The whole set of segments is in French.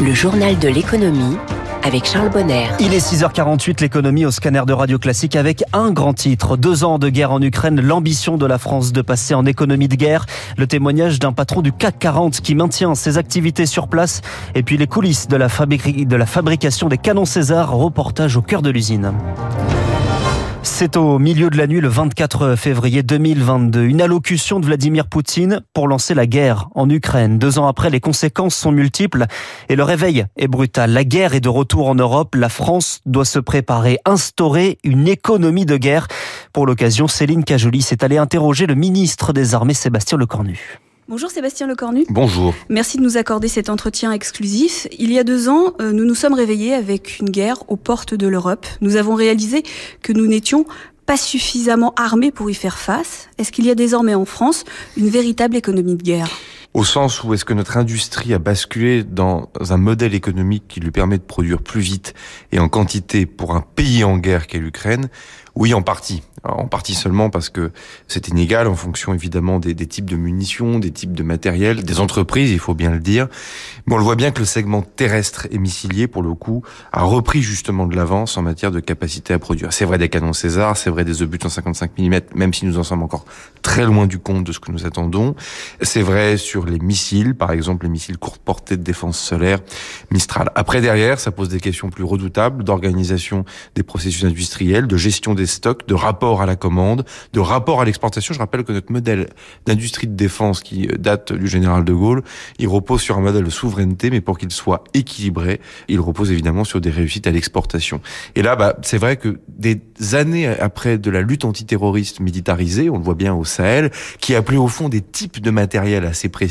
Le journal de l'économie avec Charles Bonner. Il est 6h48, l'économie au scanner de Radio Classique avec un grand titre. Deux ans de guerre en Ukraine, l'ambition de la France de passer en économie de guerre. Le témoignage d'un patron du CAC 40 qui maintient ses activités sur place. Et puis les coulisses de la, de la fabrication des canons César, reportage au cœur de l'usine. C'est au milieu de la nuit, le 24 février 2022, une allocution de Vladimir Poutine pour lancer la guerre en Ukraine. Deux ans après, les conséquences sont multiples et le réveil est brutal. La guerre est de retour en Europe. La France doit se préparer, instaurer une économie de guerre. Pour l'occasion, Céline Cajoli s'est allée interroger le ministre des Armées, Sébastien Lecornu. Bonjour Sébastien Lecornu. Bonjour. Merci de nous accorder cet entretien exclusif. Il y a deux ans, euh, nous nous sommes réveillés avec une guerre aux portes de l'Europe. Nous avons réalisé que nous n'étions pas suffisamment armés pour y faire face. Est-ce qu'il y a désormais en France une véritable économie de guerre? Au sens où est-ce que notre industrie a basculé dans un modèle économique qui lui permet de produire plus vite et en quantité pour un pays en guerre qu'est l'Ukraine? Oui, en partie en partie seulement parce que c'est inégal en fonction évidemment des, types de munitions, des types de matériel, des entreprises, il faut bien le dire. Mais on le voit bien que le segment terrestre et missilier, pour le coup, a repris justement de l'avance en matière de capacité à produire. C'est vrai des canons César, c'est vrai des obus 155 mm, même si nous en sommes encore très loin du compte de ce que nous attendons. C'est vrai sur les missiles, par exemple les missiles courte portée de défense solaire, Mistral. Après derrière, ça pose des questions plus redoutables d'organisation des processus industriels, de gestion des stocks, de rapport à la commande, de rapport à l'exportation. Je rappelle que notre modèle d'industrie de défense qui date du général de Gaulle, il repose sur un modèle de souveraineté, mais pour qu'il soit équilibré, il repose évidemment sur des réussites à l'exportation. Et là, bah, c'est vrai que des années après de la lutte antiterroriste militarisée, on le voit bien au Sahel, qui appelait au fond des types de matériel assez précis,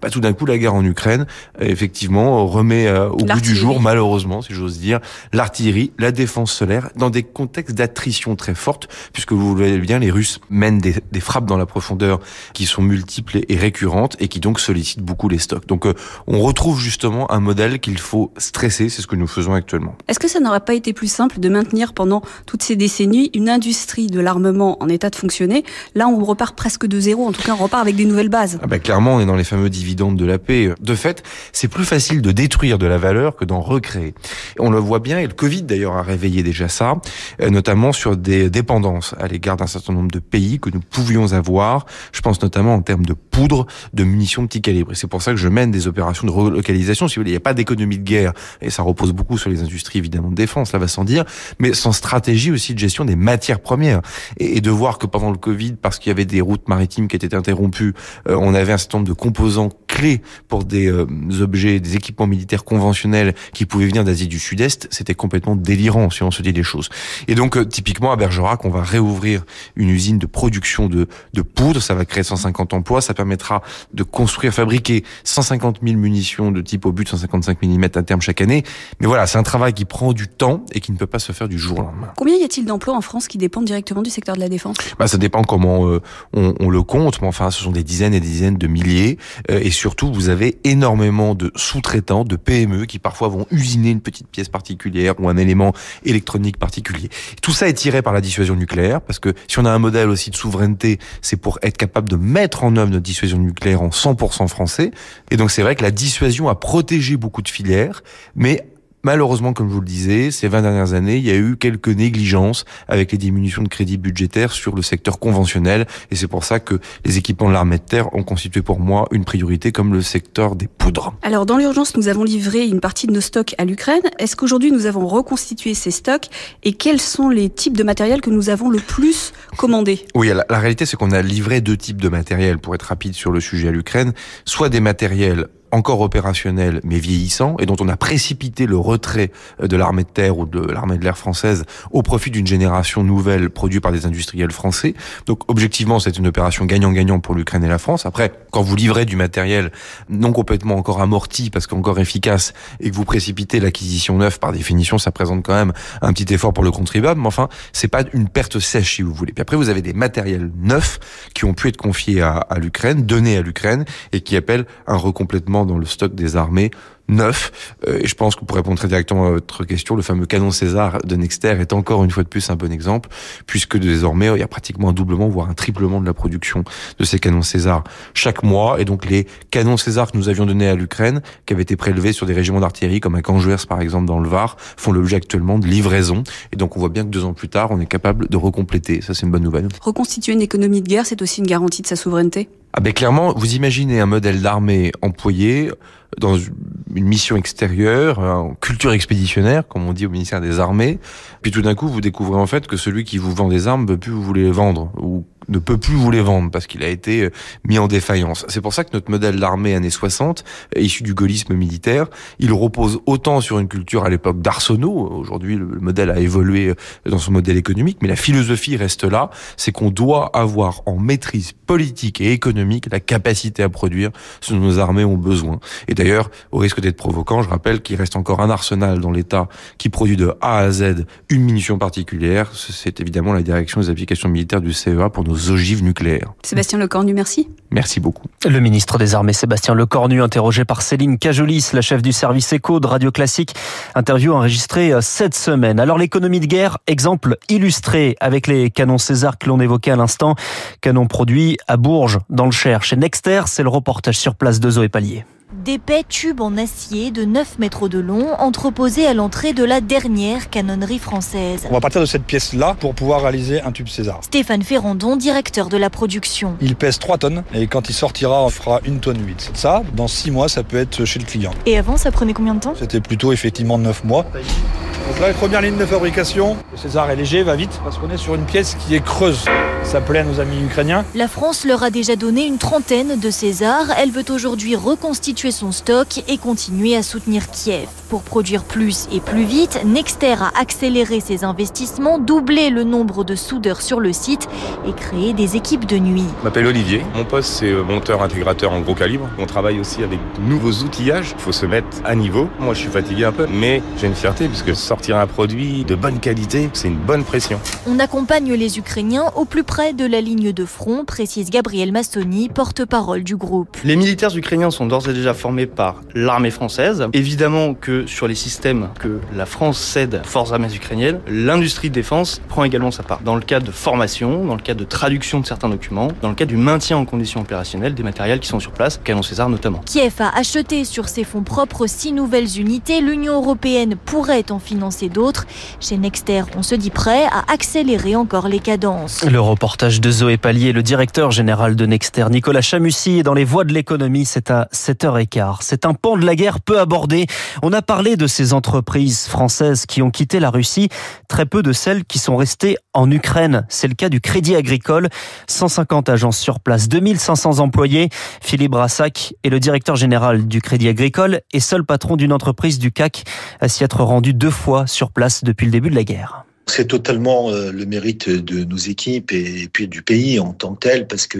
bah, tout d'un coup, la guerre en Ukraine, euh, effectivement, remet euh, au bout du jour, malheureusement, si j'ose dire, l'artillerie, la défense solaire, dans des contextes d'attrition très forte, puisque vous le voyez bien, les Russes mènent des, des, frappes dans la profondeur qui sont multiples et récurrentes et qui donc sollicitent beaucoup les stocks. Donc euh, on retrouve justement un modèle qu'il faut stresser, c'est ce que nous faisons actuellement. Est-ce que ça n'aurait pas été plus simple de maintenir pendant toutes ces décennies une industrie de l'armement en état de fonctionner Là, on repart presque de zéro, en tout cas on repart avec des nouvelles bases? Ah bah, clairement, on est dans les fameux dividendes de la paix. De fait, c'est plus facile de détruire de la valeur que d'en recréer. On le voit bien, et le Covid d'ailleurs a réveillé déjà ça, euh, notamment sur des dépendances à l'égard d'un certain nombre de pays que nous pouvions avoir. Je pense notamment en termes de poudre, de munitions de petit calibre. Et c'est pour ça que je mène des opérations de relocalisation. Si vous voulez, il n'y a pas d'économie de guerre et ça repose beaucoup sur les industries évidemment de défense, là va sans dire, mais sans stratégie aussi de gestion des matières premières. Et, de voir que pendant le Covid, parce qu'il y avait des routes maritimes qui étaient interrompues, euh, on avait un certain nombre de composants clés pour des euh, objets, des équipements militaires conventionnels qui pouvaient venir d'Asie du Sud-Est, c'était complètement délirant si on se dit les choses. Et donc euh, typiquement à Bergerac, on va réouvrir une usine de production de, de poudre. Ça va créer 150 emplois. Ça permettra de construire, fabriquer 150 000 munitions de type obus de 155 mm à terme chaque année. Mais voilà, c'est un travail qui prend du temps et qui ne peut pas se faire du jour au lendemain. Combien y a-t-il d'emplois en France qui dépendent directement du secteur de la défense? Bah, Ça dépend comment euh, on, on, le compte. Mais enfin, ce sont des dizaines et des dizaines de milliers. Euh, et surtout, vous avez énormément de sous-traitants, de PME qui parfois vont usiner une petite pièce particulière ou un élément électronique particulier. Tout ça est tiré par la dissuasion nucléaire parce que si on a un modèle aussi de souveraineté, c'est pour être capable de mettre en œuvre notre dissuasion nucléaire en 100% français. Et donc c'est vrai que la dissuasion a protégé beaucoup de filières, mais Malheureusement, comme je vous le disais, ces 20 dernières années, il y a eu quelques négligences avec les diminutions de crédits budgétaires sur le secteur conventionnel. Et c'est pour ça que les équipements de l'armée de terre ont constitué pour moi une priorité comme le secteur des poudres. Alors, dans l'urgence, nous avons livré une partie de nos stocks à l'Ukraine. Est-ce qu'aujourd'hui, nous avons reconstitué ces stocks? Et quels sont les types de matériel que nous avons le plus commandé? Oui, la, la réalité, c'est qu'on a livré deux types de matériel pour être rapide sur le sujet à l'Ukraine. Soit des matériels encore opérationnel mais vieillissant et dont on a précipité le retrait euh, de l'armée de terre ou de l'armée de l'air française au profit d'une génération nouvelle produite par des industriels français. Donc objectivement, c'est une opération gagnant-gagnant pour l'Ukraine et la France. Après, quand vous livrez du matériel non complètement encore amorti parce qu'encore efficace et que vous précipitez l'acquisition neuve, par définition, ça présente quand même un petit effort pour le contribuable. Mais enfin, c'est pas une perte sèche si vous voulez. Puis après, vous avez des matériels neufs qui ont pu être confiés à, à l'Ukraine, donnés à l'Ukraine et qui appellent un recomplètement dans le stock des armées neuf. Euh, et je pense que pour répondre très directement à votre question, le fameux canon César de Nexter est encore une fois de plus un bon exemple, puisque désormais il y a pratiquement un doublement, voire un triplement de la production de ces canons César chaque mois. Et donc les canons César que nous avions donnés à l'Ukraine, qui avaient été prélevés sur des régiments d'artillerie comme à Canjuers par exemple dans le Var, font l'objet actuellement de livraison. Et donc on voit bien que deux ans plus tard, on est capable de recompléter. Ça c'est une bonne nouvelle. Reconstituer une économie de guerre, c'est aussi une garantie de sa souveraineté? Ah ben clairement, vous imaginez un modèle d'armée employé dans une mission extérieure, en culture expéditionnaire, comme on dit au ministère des Armées, puis tout d'un coup, vous découvrez en fait que celui qui vous vend des armes ne peut plus vous les vendre, ou ne peut plus vous les vendre parce qu'il a été euh, mis en défaillance. C'est pour ça que notre modèle d'armée années 60, issu du gaullisme militaire, il repose autant sur une culture à l'époque d'arsenaux. Aujourd'hui, le modèle a évolué euh, dans son modèle économique, mais la philosophie reste là. C'est qu'on doit avoir en maîtrise politique et économique la capacité à produire ce dont nos armées ont besoin. Et d'ailleurs, au risque d'être provocant, je rappelle qu'il reste encore un arsenal dans l'État qui produit de A à Z une munition particulière. C'est évidemment la direction des applications militaires du CEA pour nos ogives nucléaires. Sébastien Lecornu, merci. Merci beaucoup. Le ministre des Armées Sébastien Lecornu, interrogé par Céline Cajolis, la chef du service éco de Radio Classique. Interview enregistrée euh, cette semaine. Alors l'économie de guerre, exemple illustré avec les canons César que l'on évoquait à l'instant. Canons produits à Bourges, dans le Cher. Chez Nexter, c'est le reportage sur place de Zoé Pallier. D'épais tubes en acier de 9 mètres de long entreposés à l'entrée de la dernière canonnerie française. On va partir de cette pièce-là pour pouvoir réaliser un tube César. Stéphane Ferrandon, directeur de la production. Il pèse 3 tonnes et quand il sortira, on fera une tonne 8. Ça, dans 6 mois, ça peut être chez le client. Et avant, ça prenait combien de temps? C'était plutôt effectivement 9 mois. Donc là, première ligne de fabrication. Le César est léger, va vite, parce qu'on est sur une pièce qui est creuse. Ça plaît à nos amis ukrainiens. La France leur a déjà donné une trentaine de Césars. Elle veut aujourd'hui reconstituer son stock et continuer à soutenir Kiev. Pour produire plus et plus vite, Nexter a accéléré ses investissements, doublé le nombre de soudeurs sur le site et créé des équipes de nuit. Je m'appelle Olivier. Mon poste, c'est monteur intégrateur en gros calibre. On travaille aussi avec de nouveaux outillages. Il faut se mettre à niveau. Moi, je suis fatigué un peu, mais j'ai une fierté puisque sortir un produit de bonne qualité, c'est une bonne pression. On accompagne les Ukrainiens au plus près de la ligne de front, précise Gabriel Massoni, porte-parole du groupe. Les militaires ukrainiens sont d'ores et déjà formés par l'armée française. Évidemment que sur les systèmes que la France cède aux forces armées ukrainiennes, l'industrie de défense prend également sa part. Dans le cadre de formation, dans le cadre de traduction de certains documents, dans le cadre du maintien en condition opérationnelle des matériels qui sont sur place, canon César notamment. Kiev a acheté sur ses fonds propres six nouvelles unités. L'Union européenne pourrait en financer d'autres. Chez Nexter, on se dit prêt à accélérer encore les cadences. Le reportage de Zoé Pallier, le directeur général de Nexter, Nicolas Chamussy, est dans les voies de l'économie. C'est à 7h15. C'est un pan de la guerre peu abordé. On a parlé de ces entreprises françaises qui ont quitté la Russie, très peu de celles qui sont restées en Ukraine. C'est le cas du Crédit Agricole. 150 agences sur place, 2500 employés. Philippe Brassac est le directeur général du Crédit Agricole et seul patron d'une entreprise du CAC à s'y être rendu deux fois sur place depuis le début de la guerre. C'est totalement euh, le mérite de nos équipes et puis du pays en tant que tel, parce que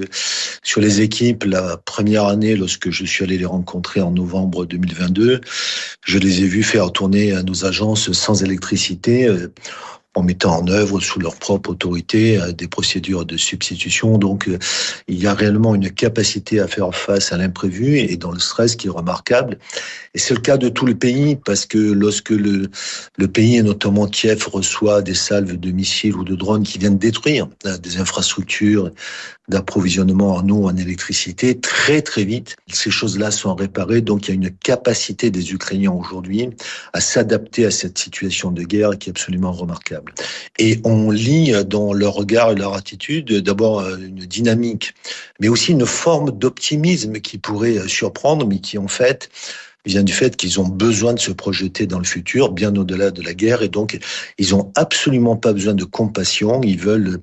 sur les équipes, la première année, lorsque je suis allé les rencontrer en novembre 2022, je les ai vus faire tourner nos agences sans électricité euh, en mettant en œuvre sous leur propre autorité euh, des procédures de substitution. Donc, euh, il y a réellement une capacité à faire face à l'imprévu et dans le stress qui est remarquable. Et c'est le cas de tout le pays parce que lorsque le, le pays, et notamment Kiev, reçoit des salves de missiles ou de drones qui viennent détruire euh, des infrastructures d'approvisionnement en eau, en électricité, très très vite, ces choses-là sont réparées. Donc, il y a une capacité des Ukrainiens aujourd'hui à s'adapter à cette situation de guerre qui est absolument remarquable. Et on lit dans leur regard et leur attitude d'abord euh, une dynamique, mais aussi une forme d'optimisme qui pourrait euh, surprendre, mais qui en fait vient du fait qu'ils ont besoin de se projeter dans le futur, bien au-delà de la guerre, et donc ils ont absolument pas besoin de compassion. Ils veulent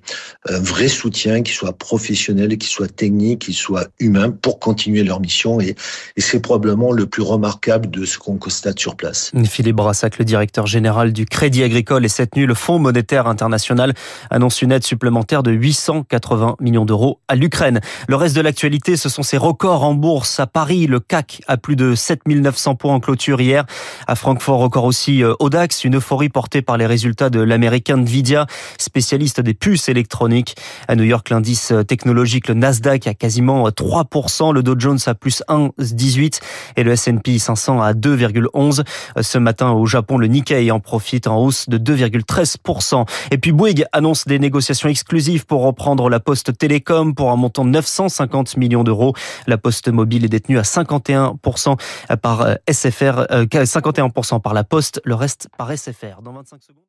un vrai soutien qui soit professionnel, qui soit technique, qui soit humain pour continuer leur mission. Et, et c'est probablement le plus remarquable de ce qu'on constate sur place. Philippe Brassac, le directeur général du Crédit Agricole, et cette nuit, le Fonds monétaire international annonce une aide supplémentaire de 880 millions d'euros à l'Ukraine. Le reste de l'actualité, ce sont ces records en bourse à Paris. Le CAC à plus de 7900 900 points en clôture hier. À Francfort, encore aussi au DAX, une euphorie portée par les résultats de l'américain Nvidia, spécialiste des puces électroniques. À New York, l'indice technologique, le Nasdaq, a quasiment 3%, le Dow Jones a plus 1,18 et le S&P 500 à 2,11. Ce matin, au Japon, le Nikkei en profite en hausse de 2,13%. Et puis Bouygues annonce des négociations exclusives pour reprendre la Poste Télécom pour un montant de 950 millions d'euros. La Poste Mobile est détenue à 51% SFR, 51% par la Poste, le reste par SFR. Dans 25 secondes.